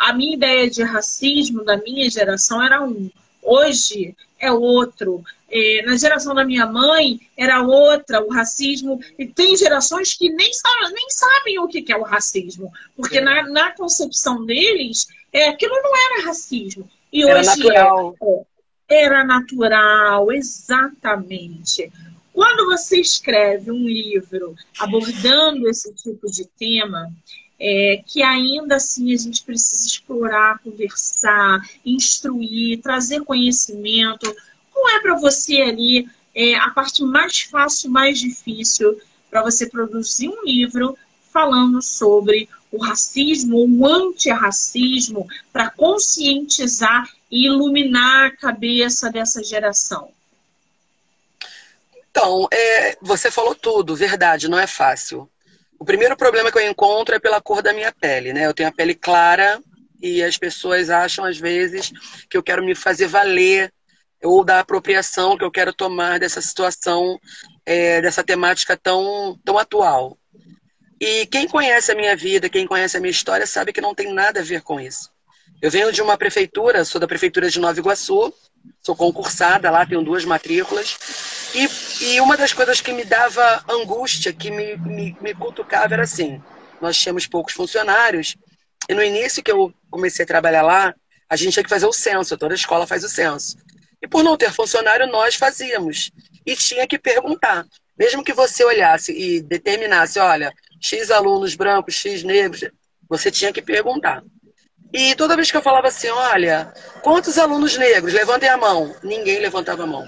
A minha ideia de racismo da minha geração era um. Hoje é outro. É, na geração da minha mãe era outra, o racismo. E tem gerações que nem, sabem, nem sabem o que é o racismo, porque na, na concepção deles, é, aquilo não era racismo. E era hoje natural. É, era natural, exatamente. Quando você escreve um livro abordando esse tipo de tema, é, que ainda assim a gente precisa explorar, conversar, instruir, trazer conhecimento. Qual é para você ali é, a parte mais fácil, mais difícil para você produzir um livro falando sobre o racismo, o antirracismo, para conscientizar iluminar a cabeça dessa geração? Então, é, você falou tudo, verdade, não é fácil. O primeiro problema que eu encontro é pela cor da minha pele, né? Eu tenho a pele clara e as pessoas acham às vezes que eu quero me fazer valer ou da apropriação que eu quero tomar dessa situação, é, dessa temática tão, tão atual. E quem conhece a minha vida, quem conhece a minha história, sabe que não tem nada a ver com isso. Eu venho de uma prefeitura, sou da prefeitura de Nova Iguaçu, sou concursada lá, tenho duas matrículas. E, e uma das coisas que me dava angústia, que me, me, me cutucava, era assim: nós tínhamos poucos funcionários, e no início que eu comecei a trabalhar lá, a gente tinha que fazer o censo, toda escola faz o censo. E por não ter funcionário, nós fazíamos. E tinha que perguntar. Mesmo que você olhasse e determinasse, olha, X alunos brancos, X negros, você tinha que perguntar. E toda vez que eu falava assim, olha, quantos alunos negros? Levantem a mão. Ninguém levantava a mão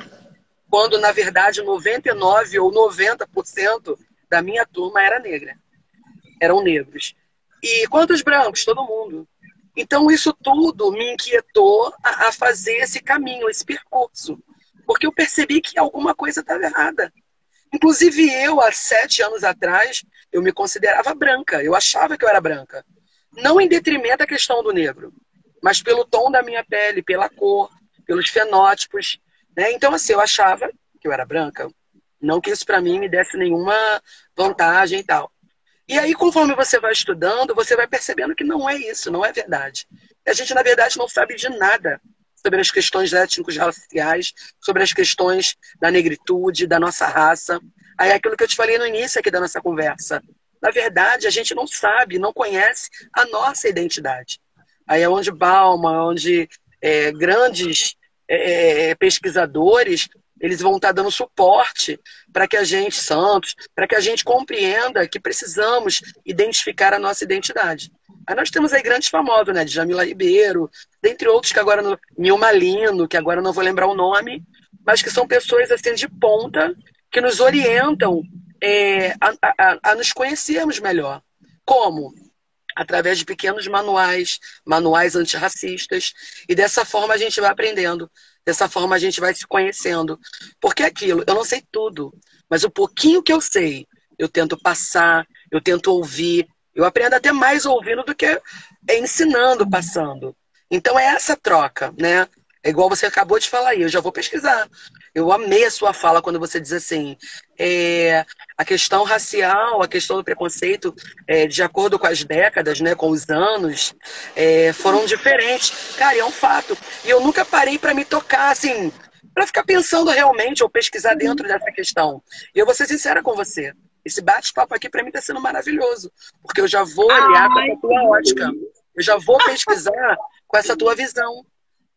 quando na verdade 99 ou 90% da minha turma era negra. Eram negros. E quantos brancos? Todo mundo. Então isso tudo me inquietou a, a fazer esse caminho, esse percurso. Porque eu percebi que alguma coisa estava errada. Inclusive eu, há sete anos atrás, eu me considerava branca. Eu achava que eu era branca. Não em detrimento da questão do negro, mas pelo tom da minha pele, pela cor, pelos fenótipos. Né? Então, assim, eu achava que eu era branca. Não que isso para mim me desse nenhuma vantagem e tal. E aí, conforme você vai estudando, você vai percebendo que não é isso, não é verdade. A gente, na verdade, não sabe de nada sobre as questões étnicos raciais, sobre as questões da negritude, da nossa raça. Aí é aquilo que eu te falei no início aqui da nossa conversa. Na verdade, a gente não sabe, não conhece a nossa identidade. Aí é onde Balma, onde é, grandes é, é, pesquisadores, eles vão estar dando suporte para que a gente, Santos, para que a gente compreenda que precisamos identificar a nossa identidade. Aí nós temos aí grandes famosos, né? Jamila Ribeiro, dentre outros que agora, no, Malino, que agora não vou lembrar o nome, mas que são pessoas assim de ponta que nos orientam é, a, a, a nos conhecermos melhor. Como? através de pequenos manuais, manuais antirracistas, e dessa forma a gente vai aprendendo, dessa forma a gente vai se conhecendo. Porque é aquilo, eu não sei tudo, mas o pouquinho que eu sei, eu tento passar, eu tento ouvir, eu aprendo até mais ouvindo do que ensinando, passando. Então é essa troca, né? É igual você acabou de falar aí, eu já vou pesquisar. Eu amei a sua fala quando você diz assim: é, a questão racial, a questão do preconceito, é, de acordo com as décadas, né, com os anos, é, foram diferentes. Cara, é um fato. E eu nunca parei para me tocar, assim, para ficar pensando realmente ou pesquisar uhum. dentro dessa questão. E eu vou ser sincera com você. Esse bate-papo aqui para mim está sendo maravilhoso, porque eu já vou olhar com a tua ótica. Eu já vou pesquisar com essa tua visão.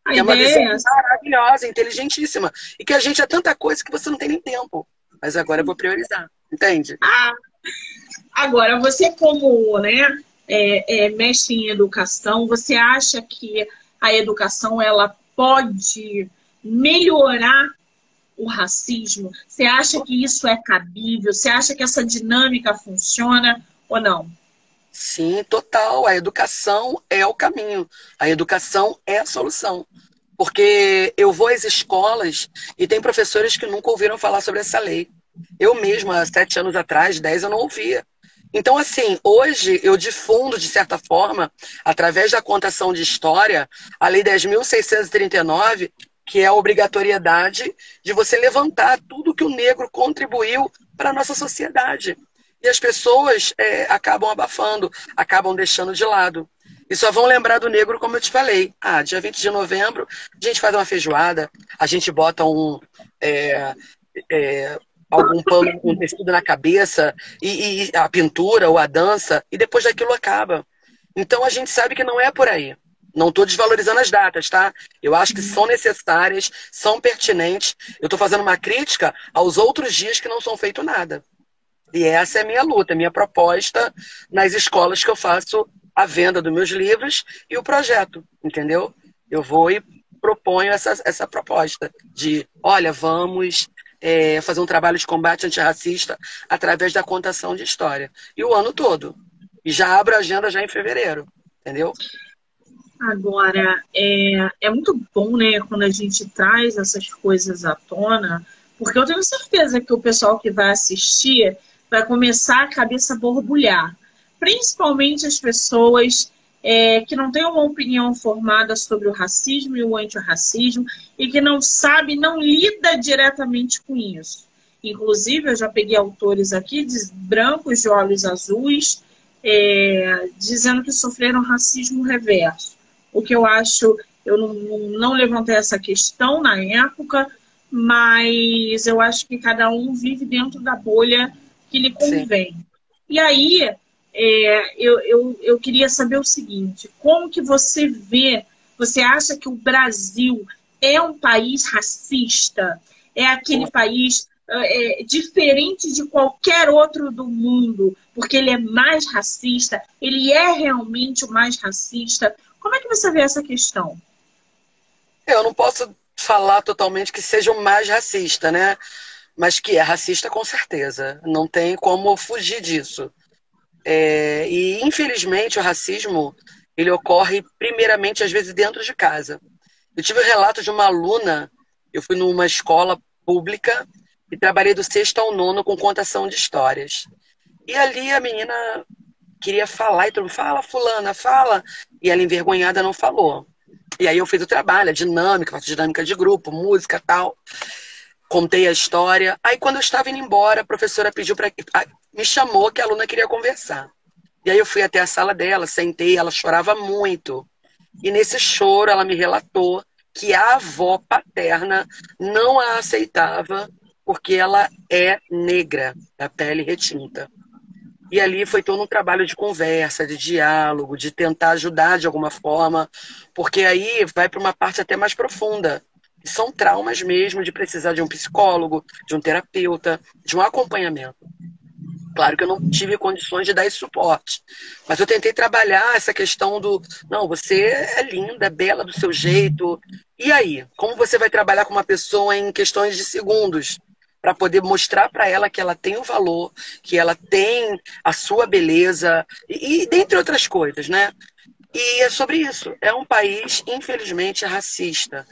A é uma visão maravilhosa, inteligentíssima. E que a gente é tanta coisa que você não tem nem tempo. Mas agora eu vou priorizar, entende? Ah, agora, você como né, é, é, mestre em educação, você acha que a educação ela pode melhorar o racismo? Você acha que isso é cabível? Você acha que essa dinâmica funciona ou não? Sim, total. A educação é o caminho. A educação é a solução. Porque eu vou às escolas e tem professores que nunca ouviram falar sobre essa lei. Eu mesma, há sete anos atrás, dez, eu não ouvia. Então, assim, hoje eu difundo, de certa forma, através da contação de história, a Lei 10.639, que é a obrigatoriedade de você levantar tudo que o negro contribuiu para a nossa sociedade. E as pessoas é, acabam abafando, acabam deixando de lado. E só vão lembrar do negro, como eu te falei. Ah, dia 20 de novembro, a gente faz uma feijoada, a gente bota um. É, é, algum pano com um tecido na cabeça, e, e, a pintura ou a dança, e depois daquilo acaba. Então a gente sabe que não é por aí. Não estou desvalorizando as datas, tá? Eu acho que são necessárias, são pertinentes. Eu estou fazendo uma crítica aos outros dias que não são feito nada. E essa é a minha luta, a minha proposta nas escolas que eu faço a venda dos meus livros e o projeto, entendeu? Eu vou e proponho essa, essa proposta de, olha, vamos é, fazer um trabalho de combate antirracista através da contação de história. E o ano todo. E já abro a agenda já em fevereiro, entendeu? Agora, é, é muito bom, né, quando a gente traz essas coisas à tona, porque eu tenho certeza que o pessoal que vai assistir vai começar a cabeça a borbulhar. Principalmente as pessoas é, que não têm uma opinião formada sobre o racismo e o antirracismo e que não sabe, não lida diretamente com isso. Inclusive, eu já peguei autores aqui de brancos de olhos azuis, é, dizendo que sofreram racismo reverso. O que eu acho, eu não, não levantei essa questão na época, mas eu acho que cada um vive dentro da bolha que lhe convém. Sim. E aí, é, eu, eu, eu queria saber o seguinte: como que você vê, você acha que o Brasil é um país racista? É aquele país é, diferente de qualquer outro do mundo, porque ele é mais racista? Ele é realmente o mais racista? Como é que você vê essa questão? Eu não posso falar totalmente que seja o mais racista, né? Mas que é racista com certeza. Não tem como fugir disso. É, e infelizmente o racismo ele ocorre primeiramente às vezes dentro de casa. Eu tive o um relato de uma aluna, eu fui numa escola pública e trabalhei do sexto ao nono com contação de histórias. E ali a menina queria falar e todo mundo, fala fulana, fala. E ela envergonhada não falou. E aí eu fiz o trabalho, a dinâmica, faço dinâmica de grupo, música tal. Contei a história. Aí quando eu estava indo embora, a professora pediu para me chamou que a aluna queria conversar. E aí eu fui até a sala dela, sentei, ela chorava muito. E nesse choro ela me relatou que a avó paterna não a aceitava porque ela é negra, da pele retinta. E ali foi todo um trabalho de conversa, de diálogo, de tentar ajudar de alguma forma, porque aí vai para uma parte até mais profunda. São traumas mesmo de precisar de um psicólogo, de um terapeuta, de um acompanhamento. Claro que eu não tive condições de dar esse suporte. Mas eu tentei trabalhar essa questão do. Não, você é linda, é bela do seu jeito. E aí? Como você vai trabalhar com uma pessoa em questões de segundos? Para poder mostrar para ela que ela tem o valor, que ela tem a sua beleza, e, e dentre outras coisas, né? E é sobre isso. É um país, infelizmente, racista.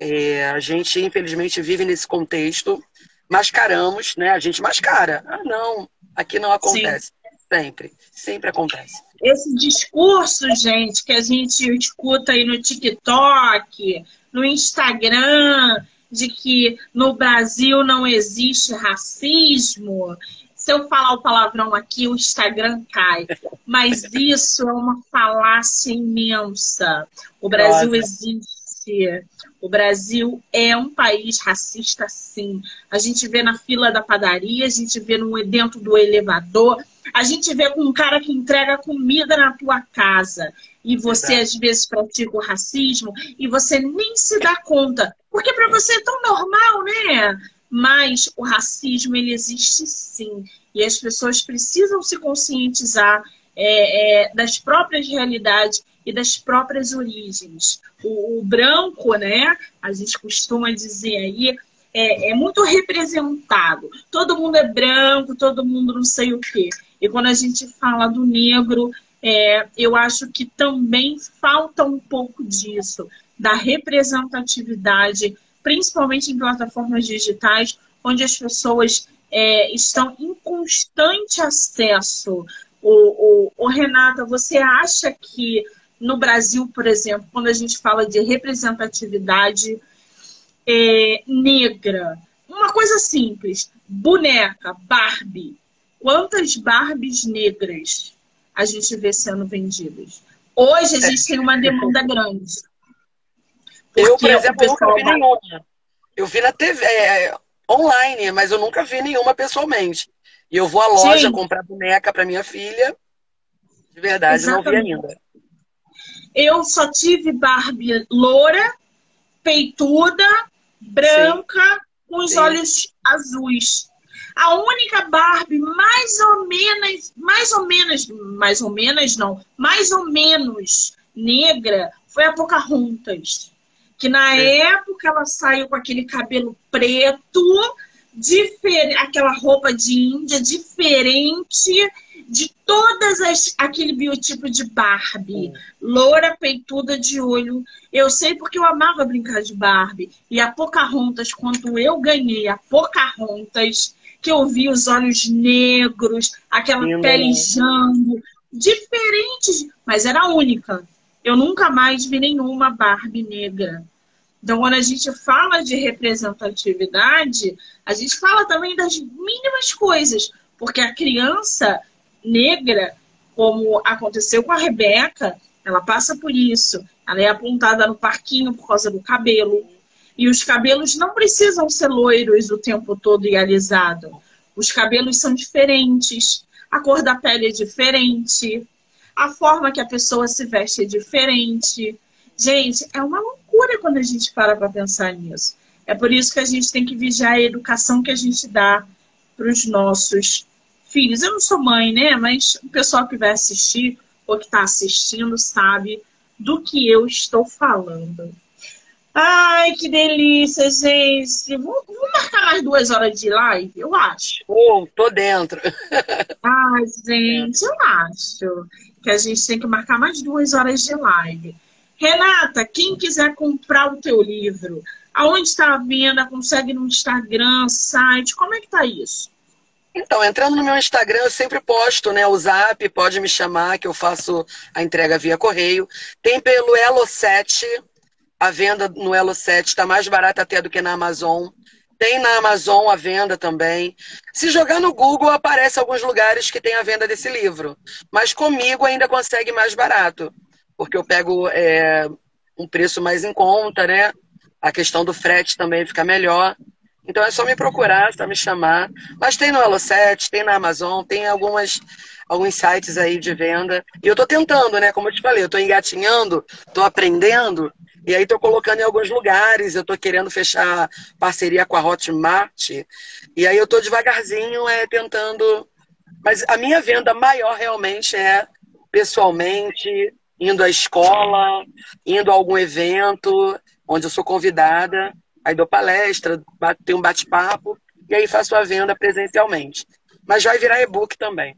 É, a gente, infelizmente, vive nesse contexto mascaramos, né? A gente mascara. Ah, não, Aqui não acontece. Sim. Sempre, sempre acontece. Esse discurso, gente, que a gente escuta aí no TikTok, no Instagram, de que no Brasil não existe racismo. Se eu falar o palavrão aqui, o Instagram cai. Mas isso é uma falácia imensa. O Brasil Nossa. existe. O Brasil é um país racista, sim. A gente vê na fila da padaria, a gente vê no, dentro do elevador, a gente vê com um cara que entrega comida na tua casa. E você, às vezes, pratica o racismo e você nem se dá conta. Porque para você é tão normal, né? Mas o racismo, ele existe sim. E as pessoas precisam se conscientizar é, é, das próprias realidades e das próprias origens. O, o, branco, né, a gente costuma dizer aí, é, é, muito representado. Todo mundo é branco, todo mundo não sei o quê. E quando a gente fala do negro, é, eu acho que também falta um pouco disso, da representatividade, principalmente em plataformas digitais, onde as pessoas é, estão em constante acesso. O, o, o, Renata, você acha que no Brasil, por exemplo, quando a gente fala de representatividade é, negra, uma coisa simples, boneca, Barbie, quantas Barbies negras a gente vê sendo vendidas? Hoje a gente tem uma demanda grande. Eu, por exemplo, nunca vi nenhuma. Eu vi na TV, é, online, mas eu nunca vi nenhuma pessoalmente. E eu vou à loja Sim. comprar boneca para minha filha. De verdade, Exatamente. não vi ainda. Eu só tive Barbie loura, peituda, branca, Sim. com os Sim. olhos azuis. A única Barbie mais ou menos, mais ou menos, mais ou menos não, mais ou menos negra foi a Pocahontas que na é. época ela saiu com aquele cabelo preto, diferente, aquela roupa de Índia diferente de todas as aquele biotipo de Barbie, loura peituda de olho. Eu sei porque eu amava brincar de Barbie e a Pocahontas quando eu ganhei a Pocahontas, que eu vi os olhos negros, aquela pele jango, diferentes, mas era única. Eu nunca mais vi nenhuma Barbie negra. Então, quando a gente fala de representatividade, a gente fala também das mínimas coisas, porque a criança negra, como aconteceu com a Rebeca, ela passa por isso. Ela é apontada no parquinho por causa do cabelo. E os cabelos não precisam ser loiros o tempo todo e alisado. Os cabelos são diferentes, a cor da pele é diferente, a forma que a pessoa se veste é diferente. Gente, é uma loucura quando a gente para para pensar nisso. É por isso que a gente tem que vigiar a educação que a gente dá para os nossos filhos. Eu não sou mãe, né? Mas o pessoal que vai assistir ou que está assistindo sabe do que eu estou falando. Ai, que delícia, gente. Vou, marcar mais duas horas de live, eu acho. Oh, tô dentro. Ai, gente, eu acho que a gente tem que marcar mais duas horas de live. Renata, quem quiser comprar o teu livro, aonde está a venda? Consegue no Instagram, site? Como é que tá isso? Então, entrando no meu Instagram, eu sempre posto, né? O zap, pode me chamar, que eu faço a entrega via correio. Tem pelo Elo7, a venda no Elo7 está mais barata até do que na Amazon. Tem na Amazon a venda também. Se jogar no Google, aparece alguns lugares que tem a venda desse livro. Mas comigo ainda consegue mais barato porque eu pego é, um preço mais em conta, né? A questão do frete também fica melhor. Então é só me procurar, só me chamar. Mas tem no Elo7, tem na Amazon, tem algumas alguns sites aí de venda. E eu tô tentando, né? Como eu te falei, eu tô engatinhando, tô aprendendo. E aí tô colocando em alguns lugares, eu tô querendo fechar parceria com a Hotmart. E aí eu tô devagarzinho é, tentando. Mas a minha venda maior realmente é pessoalmente, indo à escola, indo a algum evento onde eu sou convidada, aí dou palestra, tenho um bate-papo e aí faço a venda presencialmente. Mas vai virar e-book também.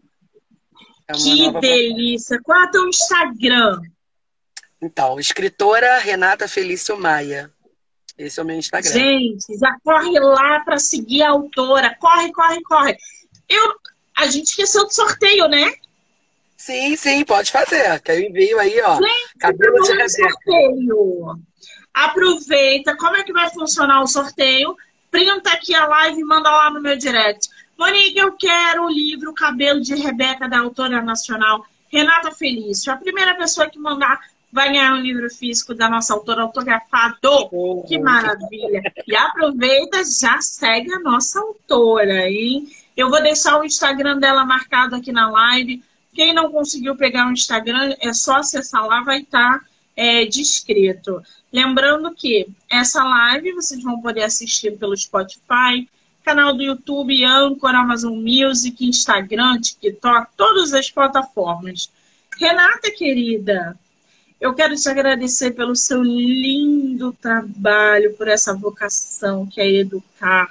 É que delícia! Qual é o teu Instagram? Então, escritora Renata Felício Maia. Esse é o meu Instagram. Gente, já corre lá para seguir a autora. Corre, corre, corre. Eu, a gente esqueceu do sorteio, né? Sim, sim, pode fazer. Que eu envio aí, ó. Gente, cabelo de sorteio. Aproveita. Como é que vai funcionar o sorteio? Printa aqui a live e manda lá no meu direct. Monique, eu quero o livro Cabelo de Rebeca, da autora nacional Renata Felício. A primeira pessoa que mandar vai ganhar um livro físico da nossa autora autografado. Oh, que maravilha! E aproveita, já segue a nossa autora, hein? Eu vou deixar o Instagram dela marcado aqui na live. Quem não conseguiu pegar o Instagram, é só acessar lá, vai estar tá, é, descrito. Lembrando que essa live vocês vão poder assistir pelo Spotify, canal do YouTube, Anchor, Amazon Music, Instagram, TikTok, todas as plataformas. Renata, querida, eu quero te agradecer pelo seu lindo trabalho, por essa vocação que é educar,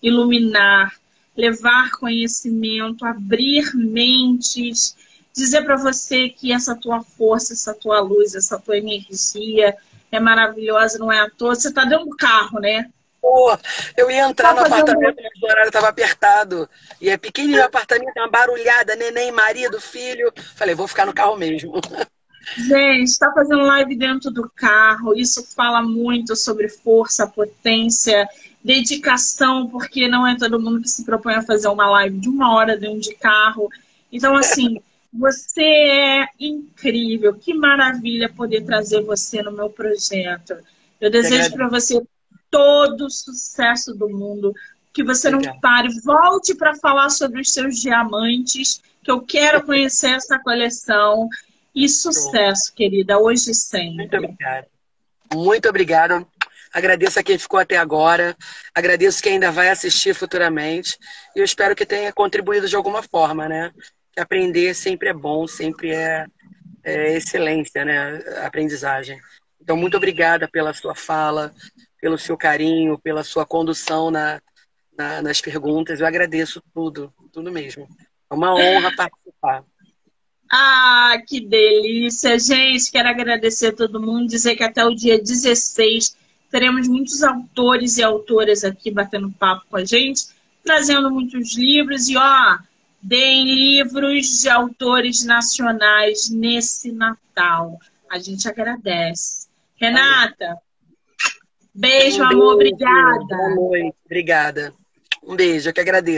iluminar, levar conhecimento, abrir mentes, dizer para você que essa tua força, essa tua luz, essa tua energia é maravilhosa, não é à toa. Você está dentro do carro, né? Pô, eu ia entrar tá no apartamento, mas o horário estava apertado. E é pequenininho o apartamento, uma barulhada, neném, marido, filho. Falei, vou ficar no carro mesmo. Gente, está fazendo live dentro do carro. Isso fala muito sobre força, potência, dedicação, porque não é todo mundo que se propõe a fazer uma live de uma hora dentro de carro. Então, assim, você é incrível. Que maravilha poder trazer você no meu projeto. Eu desejo para você todo o sucesso do mundo. Que você não pare. Volte para falar sobre os seus diamantes, que eu quero conhecer essa coleção. E sucesso, querida, hoje e sempre. Muito obrigada. Muito obrigada. Agradeço a quem ficou até agora. Agradeço quem ainda vai assistir futuramente. E eu espero que tenha contribuído de alguma forma, né? Que aprender sempre é bom, sempre é, é excelência, né? Aprendizagem. Então, muito obrigada pela sua fala, pelo seu carinho, pela sua condução na, na, nas perguntas. Eu agradeço tudo, tudo mesmo. É uma honra participar. Ah, que delícia, gente. Quero agradecer a todo mundo, dizer que até o dia 16 teremos muitos autores e autoras aqui batendo papo com a gente, trazendo muitos livros e ó, deem livros de autores nacionais nesse Natal. A gente agradece. Renata, beijo, um amor, beijo. obrigada. Boa noite, obrigada. Um beijo, eu que agradeço.